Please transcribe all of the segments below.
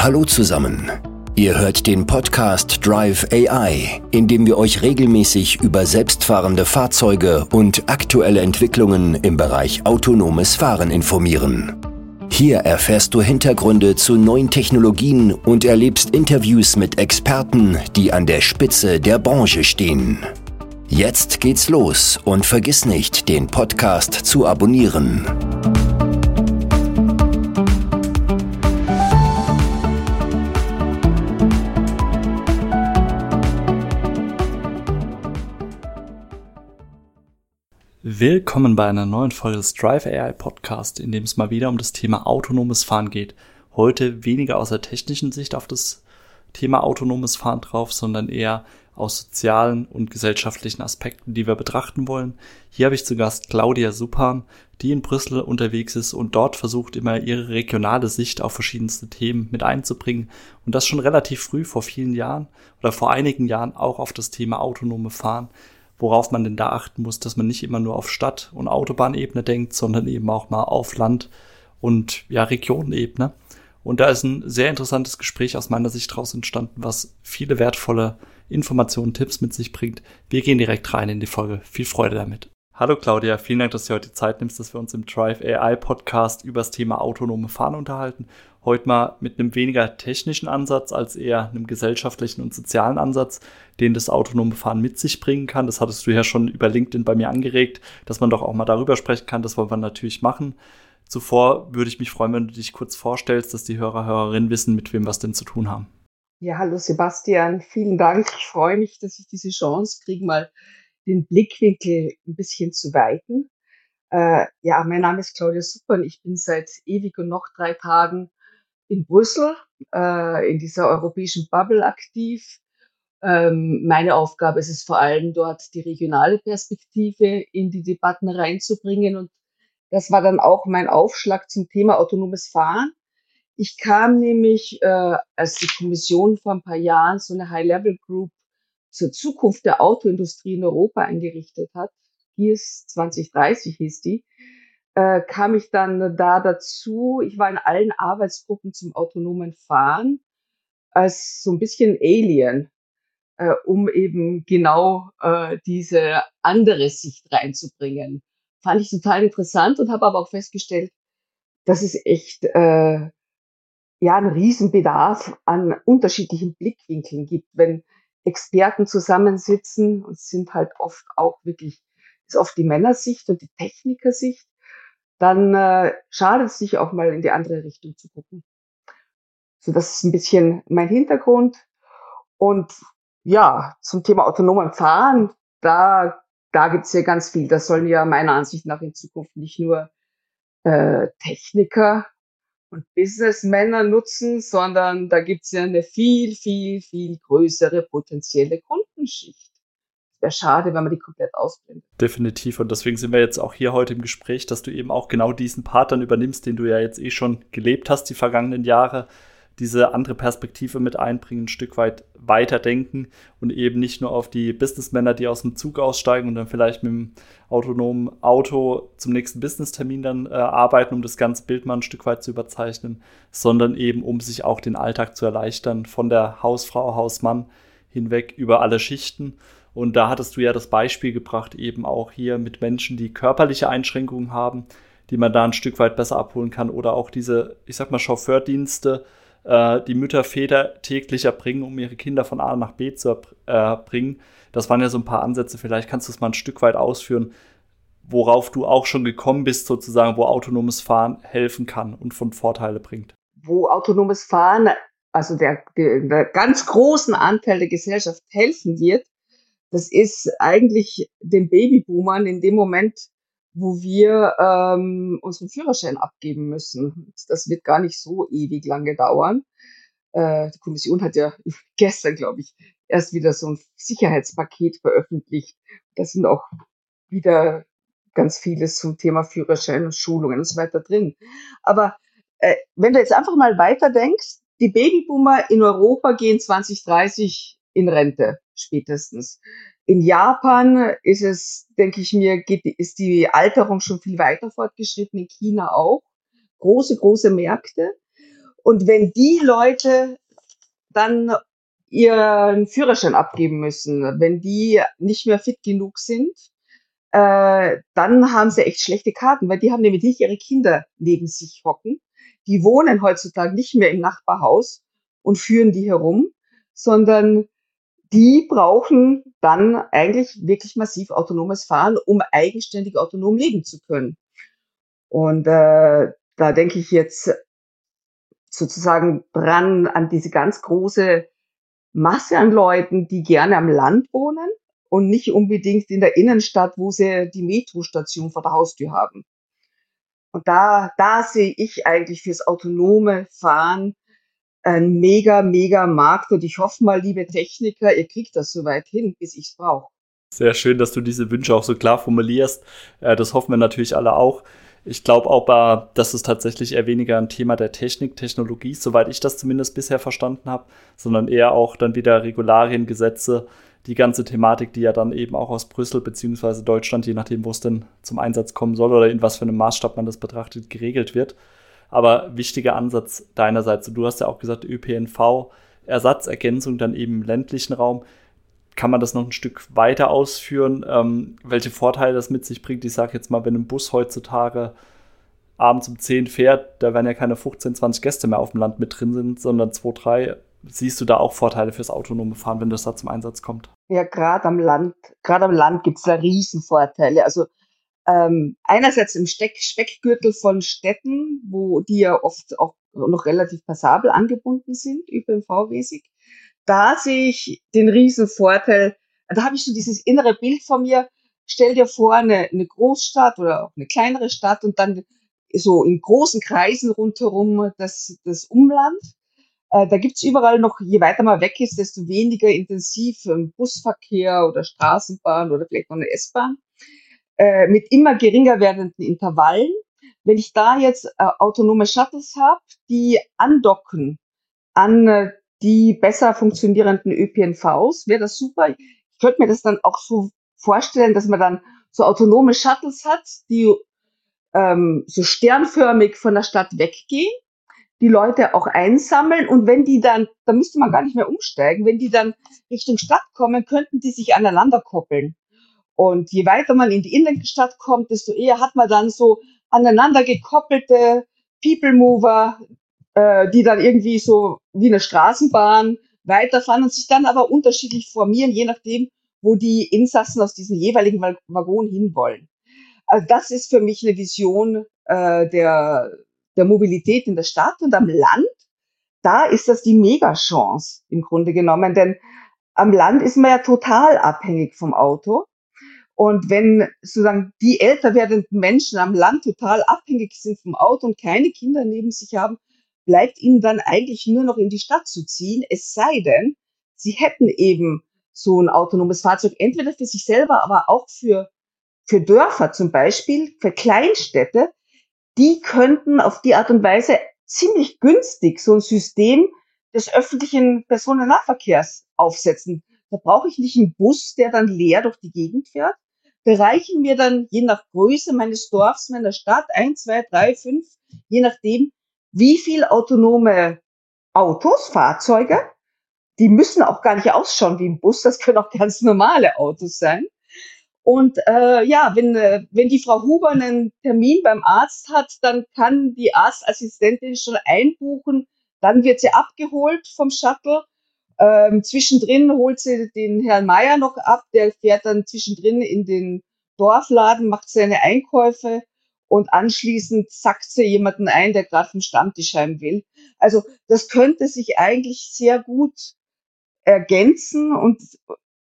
Hallo zusammen. Ihr hört den Podcast Drive AI, in dem wir euch regelmäßig über selbstfahrende Fahrzeuge und aktuelle Entwicklungen im Bereich autonomes Fahren informieren. Hier erfährst du Hintergründe zu neuen Technologien und erlebst Interviews mit Experten, die an der Spitze der Branche stehen. Jetzt geht's los und vergiss nicht, den Podcast zu abonnieren. Willkommen bei einer neuen Folge des Drive AI Podcast, in dem es mal wieder um das Thema autonomes Fahren geht. Heute weniger aus der technischen Sicht auf das Thema autonomes Fahren drauf, sondern eher aus sozialen und gesellschaftlichen Aspekten, die wir betrachten wollen. Hier habe ich zu Gast Claudia Supan, die in Brüssel unterwegs ist und dort versucht immer ihre regionale Sicht auf verschiedenste Themen mit einzubringen und das schon relativ früh vor vielen Jahren oder vor einigen Jahren auch auf das Thema autonome Fahren worauf man denn da achten muss, dass man nicht immer nur auf Stadt- und Autobahnebene denkt, sondern eben auch mal auf Land- und ja, Regionenebene. Und da ist ein sehr interessantes Gespräch aus meiner Sicht daraus entstanden, was viele wertvolle Informationen, Tipps mit sich bringt. Wir gehen direkt rein in die Folge. Viel Freude damit. Hallo Claudia, vielen Dank, dass du heute die Zeit nimmst, dass wir uns im Drive AI Podcast über das Thema autonome Fahren unterhalten. Heute mal mit einem weniger technischen Ansatz als eher einem gesellschaftlichen und sozialen Ansatz, den das autonome Fahren mit sich bringen kann. Das hattest du ja schon über LinkedIn bei mir angeregt, dass man doch auch mal darüber sprechen kann. Das wollen wir natürlich machen. Zuvor würde ich mich freuen, wenn du dich kurz vorstellst, dass die Hörer, Hörerinnen wissen, mit wem wir es denn zu tun haben. Ja, hallo Sebastian, vielen Dank. Ich freue mich, dass ich diese Chance kriege, mal den Blickwinkel ein bisschen zu weiten. Äh, ja, mein Name ist Claudia Super und ich bin seit ewig und noch drei Tagen in Brüssel, äh, in dieser europäischen Bubble aktiv. Ähm, meine Aufgabe ist es vor allem dort, die regionale Perspektive in die Debatten reinzubringen. Und das war dann auch mein Aufschlag zum Thema autonomes Fahren. Ich kam nämlich, äh, als die Kommission vor ein paar Jahren so eine High-Level-Group zur Zukunft der Autoindustrie in Europa eingerichtet hat, GIS 2030 hieß die, äh, kam ich dann da dazu. Ich war in allen Arbeitsgruppen zum autonomen Fahren als so ein bisschen Alien, äh, um eben genau äh, diese andere Sicht reinzubringen. Fand ich total interessant und habe aber auch festgestellt, dass es echt äh, ja einen Riesenbedarf an unterschiedlichen Blickwinkeln gibt, wenn Experten zusammensitzen und sind halt oft auch wirklich, ist oft die Männersicht und die Technikersicht, dann äh, schadet es sich auch mal in die andere Richtung zu gucken. So, das ist ein bisschen mein Hintergrund. Und ja, zum Thema autonomen Fahren, da, da gibt's ja ganz viel. Das sollen ja meiner Ansicht nach in Zukunft nicht nur äh, Techniker und Businessmänner nutzen, sondern da gibt's ja eine viel, viel, viel größere potenzielle Kundenschicht. Wäre schade, wenn man die komplett ausblendet. Definitiv. Und deswegen sind wir jetzt auch hier heute im Gespräch, dass du eben auch genau diesen Part dann übernimmst, den du ja jetzt eh schon gelebt hast, die vergangenen Jahre diese andere Perspektive mit einbringen, ein Stück weit weiterdenken und eben nicht nur auf die Businessmänner, die aus dem Zug aussteigen und dann vielleicht mit dem autonomen Auto zum nächsten Businesstermin dann äh, arbeiten, um das ganze Bild mal ein Stück weit zu überzeichnen, sondern eben um sich auch den Alltag zu erleichtern, von der Hausfrau, Hausmann hinweg über alle Schichten. Und da hattest du ja das Beispiel gebracht, eben auch hier mit Menschen, die körperliche Einschränkungen haben, die man da ein Stück weit besser abholen kann oder auch diese, ich sag mal, Chauffeurdienste, äh, die Mütter, Väter täglich erbringen, um ihre Kinder von A nach B zu erbringen. Das waren ja so ein paar Ansätze. Vielleicht kannst du es mal ein Stück weit ausführen, worauf du auch schon gekommen bist, sozusagen, wo autonomes Fahren helfen kann und von Vorteile bringt. Wo autonomes Fahren, also der, der, ganz großen Anteil der Gesellschaft helfen wird, das ist eigentlich den Babyboomern in dem Moment, wo wir ähm, unseren Führerschein abgeben müssen. Das wird gar nicht so ewig lange dauern. Äh, die Kommission hat ja gestern, glaube ich, erst wieder so ein Sicherheitspaket veröffentlicht. Da sind auch wieder ganz vieles zum Thema Führerschein und Schulungen und so weiter drin. Aber äh, wenn du jetzt einfach mal weiter denkst, die Babyboomer in Europa gehen 2030 in Rente spätestens. In Japan ist es, denke ich mir, geht, ist die Alterung schon viel weiter fortgeschritten, in China auch. Große, große Märkte. Und wenn die Leute dann ihren Führerschein abgeben müssen, wenn die nicht mehr fit genug sind, äh, dann haben sie echt schlechte Karten, weil die haben nämlich nicht ihre Kinder neben sich hocken. Die wohnen heutzutage nicht mehr im Nachbarhaus und führen die herum, sondern die brauchen dann eigentlich wirklich massiv autonomes Fahren, um eigenständig autonom leben zu können. Und äh, da denke ich jetzt sozusagen dran an diese ganz große Masse an Leuten, die gerne am Land wohnen und nicht unbedingt in der Innenstadt, wo sie die Metrostation vor der Haustür haben. Und da, da sehe ich eigentlich fürs autonome Fahren ein mega, mega Markt. Und ich hoffe mal, liebe Techniker, ihr kriegt das so weit hin, bis ich es brauche. Sehr schön, dass du diese Wünsche auch so klar formulierst. Äh, das hoffen wir natürlich alle auch. Ich glaube auch, dass es tatsächlich eher weniger ein Thema der Technik, Technologie, soweit ich das zumindest bisher verstanden habe, sondern eher auch dann wieder Regularien, Gesetze, die ganze Thematik, die ja dann eben auch aus Brüssel beziehungsweise Deutschland, je nachdem, wo es denn zum Einsatz kommen soll oder in was für einem Maßstab man das betrachtet, geregelt wird. Aber wichtiger Ansatz deinerseits, du hast ja auch gesagt, ÖPNV, Ersatzergänzung dann eben im ländlichen Raum. Kann man das noch ein Stück weiter ausführen, ähm, welche Vorteile das mit sich bringt? Ich sage jetzt mal, wenn ein Bus heutzutage abends um 10 fährt, da werden ja keine 15, 20 Gäste mehr auf dem Land mit drin sind, sondern 2, 3. Siehst du da auch Vorteile fürs autonome Fahren, wenn das da zum Einsatz kommt? Ja, gerade am Land, gerade am Land gibt es da Riesenvorteile. Also ähm, einerseits im Steck Speckgürtel von Städten, wo die ja oft auch noch relativ passabel angebunden sind, ÖPNV-mäßig. Da sehe ich den riesen Vorteil. Da habe ich so dieses innere Bild von mir. Stell dir vor, eine, eine Großstadt oder auch eine kleinere Stadt und dann so in großen Kreisen rundherum das, das Umland. Äh, da gibt's überall noch, je weiter man weg ist, desto weniger intensiv Busverkehr oder Straßenbahn oder vielleicht noch eine S-Bahn äh, mit immer geringer werdenden Intervallen. Wenn ich da jetzt äh, autonome Shuttles habe, die andocken an äh, die besser funktionierenden ÖPNVs, wäre das super. Ich könnte mir das dann auch so vorstellen, dass man dann so autonome Shuttles hat, die ähm, so sternförmig von der Stadt weggehen, die Leute auch einsammeln und wenn die dann, da müsste man gar nicht mehr umsteigen, wenn die dann Richtung Stadt kommen, könnten die sich aneinander koppeln. Und je weiter man in die Innenstadt kommt, desto eher hat man dann so aneinander gekoppelte People Mover, äh, die dann irgendwie so wie eine Straßenbahn weiterfahren und sich dann aber unterschiedlich formieren, je nachdem, wo die Insassen aus diesen jeweiligen Waggon hinwollen. Also das ist für mich eine Vision äh, der, der Mobilität in der Stadt und am Land. Da ist das die Mega-Chance im Grunde genommen, denn am Land ist man ja total abhängig vom Auto. Und wenn sozusagen die älter werdenden Menschen am Land total abhängig sind vom Auto und keine Kinder neben sich haben, bleibt ihnen dann eigentlich nur noch in die Stadt zu ziehen, es sei denn, sie hätten eben so ein autonomes Fahrzeug, entweder für sich selber, aber auch für, für Dörfer zum Beispiel, für Kleinstädte, die könnten auf die Art und Weise ziemlich günstig so ein System des öffentlichen Personennahverkehrs aufsetzen. Da brauche ich nicht einen Bus, der dann leer durch die Gegend fährt, bereichen mir dann je nach Größe meines Dorfs, meiner Stadt, ein, zwei, drei, fünf, je nachdem, wie viel autonome Autos, Fahrzeuge, die müssen auch gar nicht ausschauen wie ein Bus, das können auch ganz normale Autos sein. Und äh, ja, wenn, äh, wenn die Frau Huber einen Termin beim Arzt hat, dann kann die Arztassistentin schon einbuchen, dann wird sie abgeholt vom Shuttle. Ähm, zwischendrin holt sie den Herrn Meier noch ab, der fährt dann zwischendrin in den Dorfladen, macht seine Einkäufe und anschließend zackt sie jemanden ein, der gerade vom Stammtisch heim will. Also das könnte sich eigentlich sehr gut ergänzen und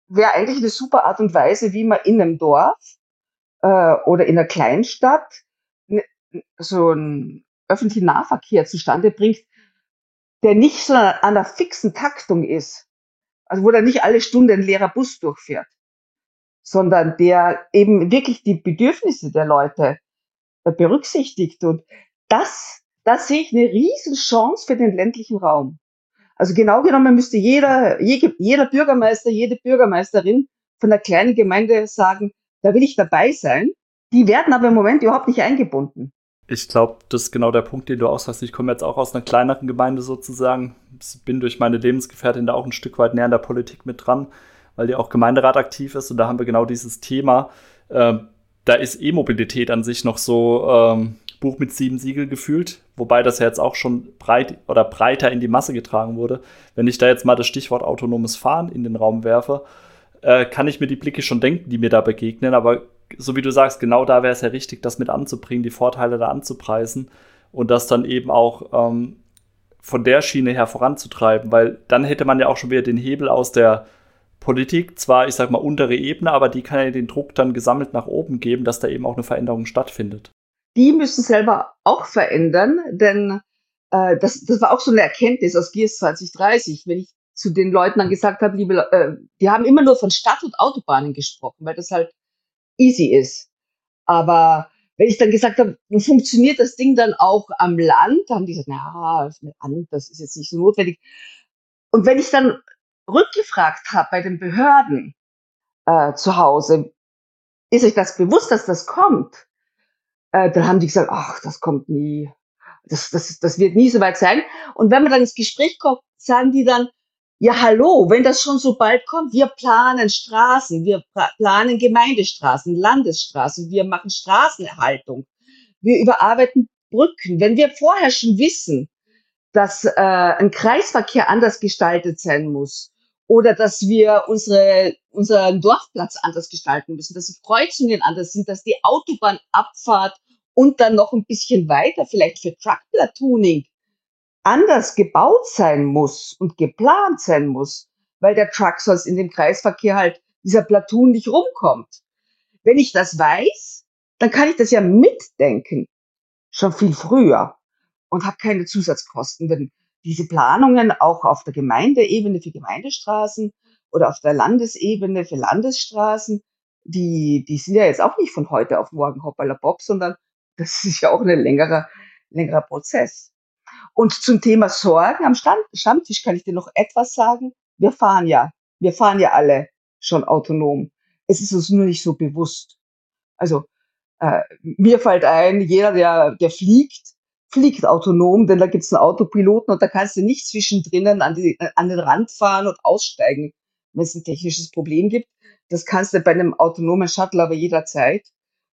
wäre eigentlich eine super Art und Weise, wie man in einem Dorf äh, oder in einer Kleinstadt so einen öffentlichen Nahverkehr zustande bringt, der nicht so an einer fixen Taktung ist, also wo da nicht alle Stunden ein leerer Bus durchfährt, sondern der eben wirklich die Bedürfnisse der Leute äh, berücksichtigt. Und das, das sehe ich eine riesen Chance für den ländlichen Raum. Also genau genommen müsste jeder, jeder Bürgermeister, jede Bürgermeisterin von der kleinen Gemeinde sagen, da will ich dabei sein. Die werden aber im Moment überhaupt nicht eingebunden. Ich glaube, das ist genau der Punkt, den du aushast. Ich komme jetzt auch aus einer kleineren Gemeinde sozusagen. Bin durch meine Lebensgefährtin da auch ein Stück weit näher an der Politik mit dran, weil die auch Gemeinderat aktiv ist. Und da haben wir genau dieses Thema. Ähm, da ist E-Mobilität an sich noch so ähm, Buch mit sieben Siegel gefühlt, wobei das ja jetzt auch schon breit oder breiter in die Masse getragen wurde. Wenn ich da jetzt mal das Stichwort autonomes Fahren in den Raum werfe, äh, kann ich mir die Blicke schon denken, die mir da begegnen. Aber so wie du sagst, genau da wäre es ja richtig, das mit anzubringen, die Vorteile da anzupreisen und das dann eben auch ähm, von der Schiene her voranzutreiben, weil dann hätte man ja auch schon wieder den Hebel aus der Politik, zwar, ich sag mal, untere Ebene, aber die kann ja den Druck dann gesammelt nach oben geben, dass da eben auch eine Veränderung stattfindet. Die müssen selber auch verändern, denn äh, das, das war auch so eine Erkenntnis aus GS 2030, wenn ich zu den Leuten dann gesagt habe, liebe, äh, die haben immer nur von Stadt- und Autobahnen gesprochen, weil das halt easy ist. Aber wenn ich dann gesagt habe, funktioniert das Ding dann auch am Land, dann haben die gesagt, na, das ist jetzt nicht so notwendig. Und wenn ich dann rückgefragt habe bei den Behörden äh, zu Hause, ist euch das bewusst, dass das kommt? Äh, dann haben die gesagt, ach, das kommt nie. Das, das, das wird nie so weit sein. Und wenn man dann ins Gespräch kommt, sagen die dann, ja, hallo, wenn das schon so bald kommt, wir planen Straßen, wir planen Gemeindestraßen, Landesstraßen, wir machen Straßenerhaltung, wir überarbeiten Brücken. Wenn wir vorher schon wissen, dass äh, ein Kreisverkehr anders gestaltet sein muss oder dass wir unsere, unseren Dorfplatz anders gestalten müssen, dass die Kreuzungen anders sind, dass die Autobahnabfahrt und dann noch ein bisschen weiter vielleicht für Truckplatooning anders gebaut sein muss und geplant sein muss, weil der Truck sonst in dem Kreisverkehr halt dieser Platoon nicht rumkommt. Wenn ich das weiß, dann kann ich das ja mitdenken, schon viel früher und habe keine Zusatzkosten. Wenn diese Planungen auch auf der Gemeindeebene für Gemeindestraßen oder auf der Landesebene für Landesstraßen, die, die sind ja jetzt auch nicht von heute auf morgen hoppala Bob, sondern das ist ja auch ein längerer, längerer Prozess. Und zum Thema Sorgen am Stand, Stammtisch kann ich dir noch etwas sagen. Wir fahren ja, wir fahren ja alle schon autonom. Es ist uns nur nicht so bewusst. Also äh, mir fällt ein, jeder, der, der fliegt, fliegt autonom, denn da gibt's einen Autopiloten und da kannst du nicht zwischendrin an, die, an den Rand fahren und aussteigen, wenn es ein technisches Problem gibt. Das kannst du bei einem autonomen Shuttle aber jederzeit.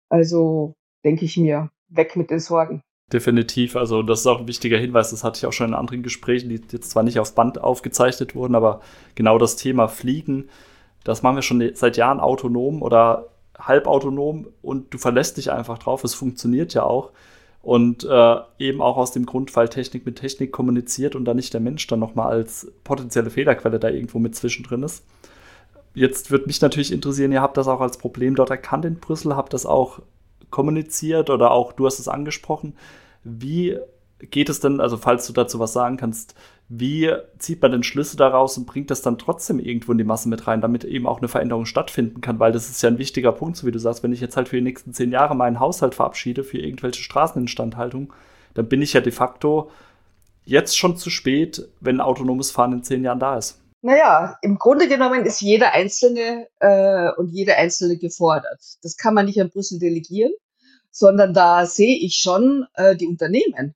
Also denke ich mir, weg mit den Sorgen. Definitiv, also das ist auch ein wichtiger Hinweis, das hatte ich auch schon in anderen Gesprächen, die jetzt zwar nicht auf Band aufgezeichnet wurden, aber genau das Thema Fliegen, das machen wir schon seit Jahren autonom oder halbautonom und du verlässt dich einfach drauf, es funktioniert ja auch und äh, eben auch aus dem Grund, weil Technik mit Technik kommuniziert und da nicht der Mensch dann nochmal als potenzielle Fehlerquelle da irgendwo mit zwischendrin ist. Jetzt würde mich natürlich interessieren, ihr habt das auch als Problem dort erkannt in Brüssel, habt das auch kommuniziert oder auch du hast es angesprochen. Wie geht es denn, also falls du dazu was sagen kannst, wie zieht man denn Schlüsse daraus und bringt das dann trotzdem irgendwo in die Masse mit rein, damit eben auch eine Veränderung stattfinden kann? Weil das ist ja ein wichtiger Punkt, so wie du sagst, wenn ich jetzt halt für die nächsten zehn Jahre meinen Haushalt verabschiede für irgendwelche Straßeninstandhaltung, dann bin ich ja de facto jetzt schon zu spät, wenn autonomes Fahren in zehn Jahren da ist. Naja, im Grunde genommen ist jeder Einzelne äh, und jede Einzelne gefordert. Das kann man nicht an Brüssel delegieren, sondern da sehe ich schon äh, die Unternehmen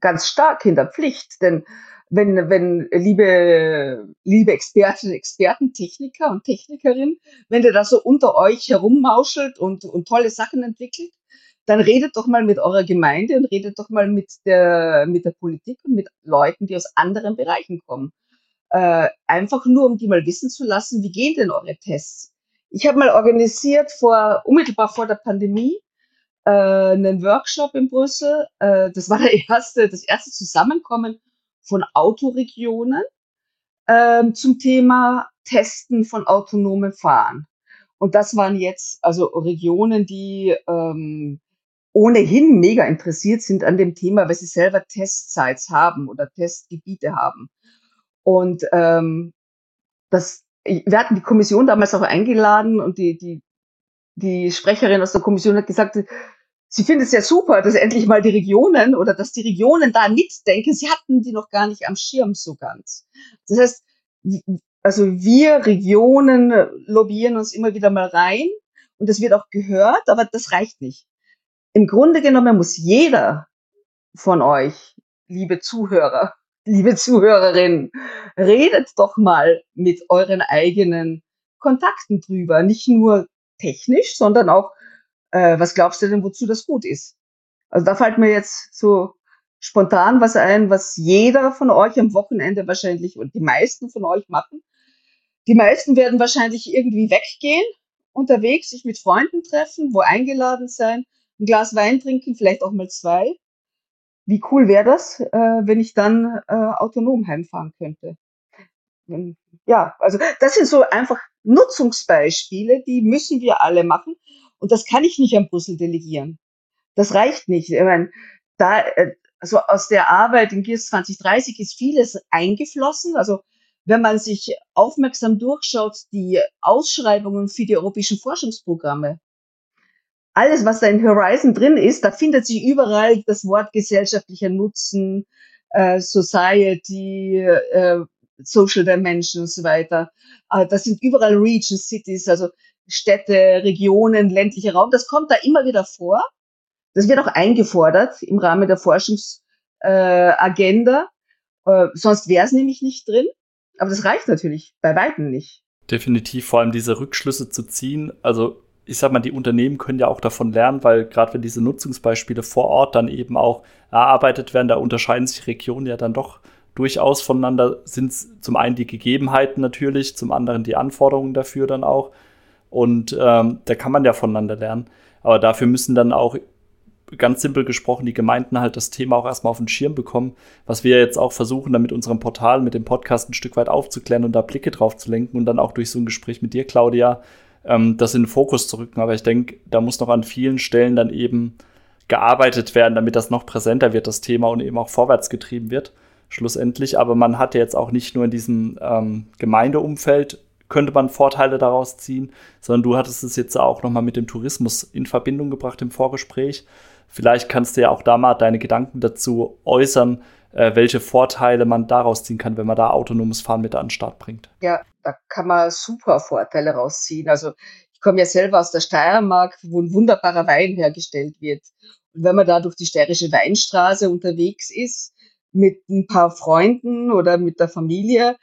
ganz stark hinter Pflicht. Denn wenn, wenn liebe, liebe Experten, Experten, Techniker und Technikerinnen, wenn ihr da so unter euch herummauschelt und, und tolle Sachen entwickelt, dann redet doch mal mit eurer Gemeinde und redet doch mal mit der, mit der Politik und mit Leuten, die aus anderen Bereichen kommen. Äh, einfach nur, um die mal wissen zu lassen, wie gehen denn eure Tests? Ich habe mal organisiert vor, unmittelbar vor der Pandemie, äh, einen Workshop in Brüssel. Äh, das war der erste, das erste Zusammenkommen von Autoregionen ähm, zum Thema Testen von autonomem Fahren. Und das waren jetzt also Regionen, die ähm, ohnehin mega interessiert sind an dem Thema, weil sie selber Testsites haben oder Testgebiete haben. Und ähm, das, wir hatten die Kommission damals auch eingeladen und die, die, die Sprecherin aus der Kommission hat gesagt, sie findet es ja super, dass endlich mal die Regionen oder dass die Regionen da mitdenken. Sie hatten die noch gar nicht am Schirm so ganz. Das heißt, also wir Regionen lobbyieren uns immer wieder mal rein und das wird auch gehört, aber das reicht nicht. im Grunde genommen muss jeder von euch, liebe Zuhörer, liebe Zuhörerinnen, redet doch mal mit euren eigenen Kontakten drüber. Nicht nur technisch, sondern auch, äh, was glaubst du denn, wozu das gut ist? Also da fällt mir jetzt so spontan was ein, was jeder von euch am Wochenende wahrscheinlich und die meisten von euch machen. Die meisten werden wahrscheinlich irgendwie weggehen, unterwegs, sich mit Freunden treffen, wo eingeladen sein, ein Glas Wein trinken, vielleicht auch mal zwei. Wie cool wäre das, äh, wenn ich dann äh, autonom heimfahren könnte? Ja, also das sind so einfach Nutzungsbeispiele, die müssen wir alle machen. Und das kann ich nicht an Brüssel delegieren. Das reicht nicht. Ich meine, da, also aus der Arbeit in GIS 2030 ist vieles eingeflossen. Also wenn man sich aufmerksam durchschaut, die Ausschreibungen für die europäischen Forschungsprogramme, alles, was da in Horizon drin ist, da findet sich überall das Wort gesellschaftlicher Nutzen, äh, Society, äh, Social Dimension und so weiter. Äh, das sind überall Region Cities, also Städte, Regionen, ländlicher Raum. Das kommt da immer wieder vor. Das wird auch eingefordert im Rahmen der Forschungsagenda. Äh, äh, sonst wäre es nämlich nicht drin. Aber das reicht natürlich bei weitem nicht. Definitiv, vor allem diese Rückschlüsse zu ziehen. Also ich sag mal, die Unternehmen können ja auch davon lernen, weil gerade wenn diese Nutzungsbeispiele vor Ort dann eben auch erarbeitet werden, da unterscheiden sich Regionen ja dann doch durchaus voneinander. Sind zum einen die Gegebenheiten natürlich, zum anderen die Anforderungen dafür dann auch. Und ähm, da kann man ja voneinander lernen. Aber dafür müssen dann auch ganz simpel gesprochen die Gemeinden halt das Thema auch erstmal auf den Schirm bekommen, was wir jetzt auch versuchen, dann mit unserem Portal, mit dem Podcast ein Stück weit aufzuklären und da Blicke drauf zu lenken und dann auch durch so ein Gespräch mit dir, Claudia, ähm, das in den Fokus zu rücken. Aber ich denke, da muss noch an vielen Stellen dann eben gearbeitet werden, damit das noch präsenter wird, das Thema und eben auch vorwärts getrieben wird, schlussendlich. Aber man hat ja jetzt auch nicht nur in diesem ähm, Gemeindeumfeld könnte man Vorteile daraus ziehen, sondern du hattest es jetzt auch nochmal mit dem Tourismus in Verbindung gebracht im Vorgespräch. Vielleicht kannst du ja auch da mal deine Gedanken dazu äußern, äh, welche Vorteile man daraus ziehen kann, wenn man da autonomes Fahren mit an den Start bringt. Ja, da kann man super Vorteile rausziehen. Also ich komme ja selber aus der Steiermark, wo ein wunderbarer Wein hergestellt wird. Und wenn man da durch die steirische Weinstraße unterwegs ist, mit ein paar Freunden oder mit der Familie,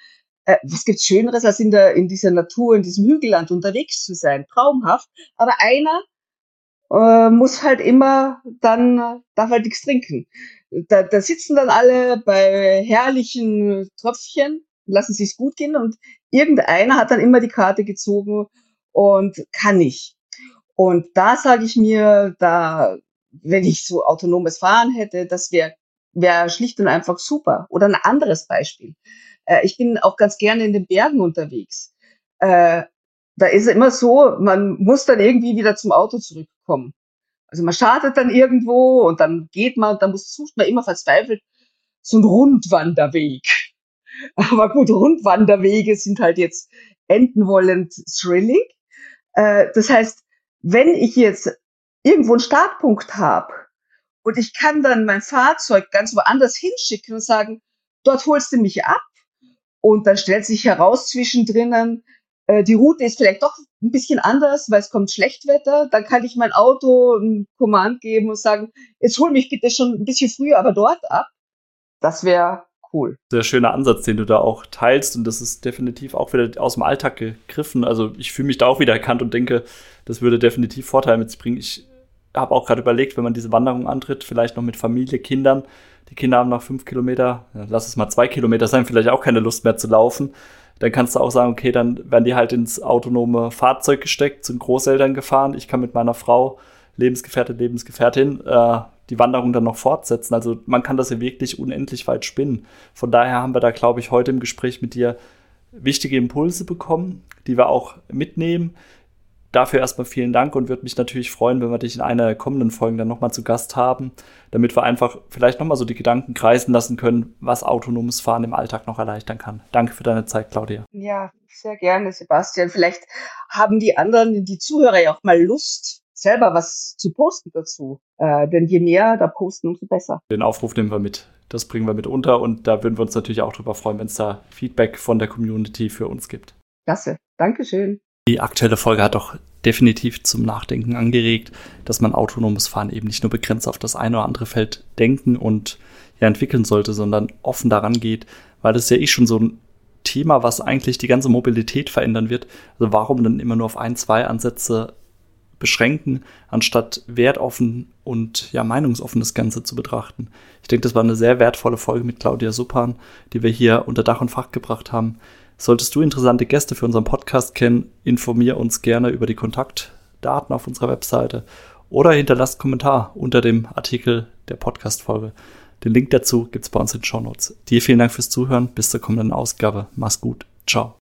äh, was gibt's Schöneres, als in, der, in dieser Natur, in diesem Hügelland unterwegs zu sein? Traumhaft. Aber einer äh, muss halt immer dann, darf halt nichts trinken. Da, da sitzen dann alle bei herrlichen Tröpfchen, lassen sich's gut gehen und irgendeiner hat dann immer die Karte gezogen und kann nicht. Und da sage ich mir, da, wenn ich so autonomes Fahren hätte, das wäre wär schlicht und einfach super. Oder ein anderes Beispiel. Äh, ich bin auch ganz gerne in den Bergen unterwegs. Äh, da ist es immer so, man muss dann irgendwie wieder zum Auto zurückkommen. Also man startet dann irgendwo und dann geht man, dann muss, sucht man immer verzweifelt so einen Rundwanderweg. Aber gut, Rundwanderwege sind halt jetzt endenwollend thrilling. Äh, das heißt, wenn ich jetzt irgendwo einen Startpunkt habe und ich kann dann mein Fahrzeug ganz woanders hinschicken und sagen, dort holst du mich ab und dann stellt sich heraus zwischendrin, äh, die Route ist vielleicht doch ein bisschen anders, weil es kommt Schlechtwetter. Dann kann ich mein Auto ein Command geben und sagen, jetzt hol mich bitte schon ein bisschen früher, aber dort ab. Das wäre cool. Sehr schöner Ansatz, den du da auch teilst und das ist definitiv auch wieder aus dem Alltag gegriffen. Also ich fühle mich da auch wieder erkannt und denke, das würde definitiv Vorteile mit sich bringen. Ich habe auch gerade überlegt, wenn man diese Wanderung antritt, vielleicht noch mit Familie, Kindern. Die Kinder haben nach fünf Kilometer, lass es mal zwei Kilometer sein, vielleicht auch keine Lust mehr zu laufen. Dann kannst du auch sagen, okay, dann werden die halt ins autonome Fahrzeug gesteckt, sind Großeltern gefahren. Ich kann mit meiner Frau, Lebensgefährte, Lebensgefährtin, äh, die Wanderung dann noch fortsetzen. Also man kann das ja wirklich unendlich weit spinnen. Von daher haben wir da, glaube ich, heute im Gespräch mit dir wichtige Impulse bekommen, die wir auch mitnehmen, dafür erstmal vielen Dank und würde mich natürlich freuen, wenn wir dich in einer der kommenden Folgen dann nochmal zu Gast haben, damit wir einfach vielleicht nochmal so die Gedanken kreisen lassen können, was autonomes Fahren im Alltag noch erleichtern kann. Danke für deine Zeit, Claudia. Ja, sehr gerne, Sebastian. Vielleicht haben die anderen, die Zuhörer ja auch mal Lust, selber was zu posten dazu. Äh, denn je mehr da posten, umso besser. Den Aufruf nehmen wir mit. Das bringen wir mit unter und da würden wir uns natürlich auch drüber freuen, wenn es da Feedback von der Community für uns gibt. Klasse. Dankeschön. Die aktuelle Folge hat doch definitiv zum Nachdenken angeregt, dass man autonomes Fahren eben nicht nur begrenzt auf das eine oder andere Feld denken und ja entwickeln sollte, sondern offen daran geht, weil das ja eh schon so ein Thema, was eigentlich die ganze Mobilität verändern wird. Also warum dann immer nur auf ein, zwei Ansätze beschränken, anstatt wertoffen und ja meinungsoffen das Ganze zu betrachten. Ich denke, das war eine sehr wertvolle Folge mit Claudia Suppan, die wir hier unter Dach und Fach gebracht haben. Solltest du interessante Gäste für unseren Podcast kennen, informier uns gerne über die Kontaktdaten auf unserer Webseite oder hinterlass Kommentar unter dem Artikel der Podcast-Folge. Den Link dazu gibt's bei uns in den Show Notes. Dir vielen Dank fürs Zuhören. Bis zur kommenden Ausgabe. Mach's gut. Ciao.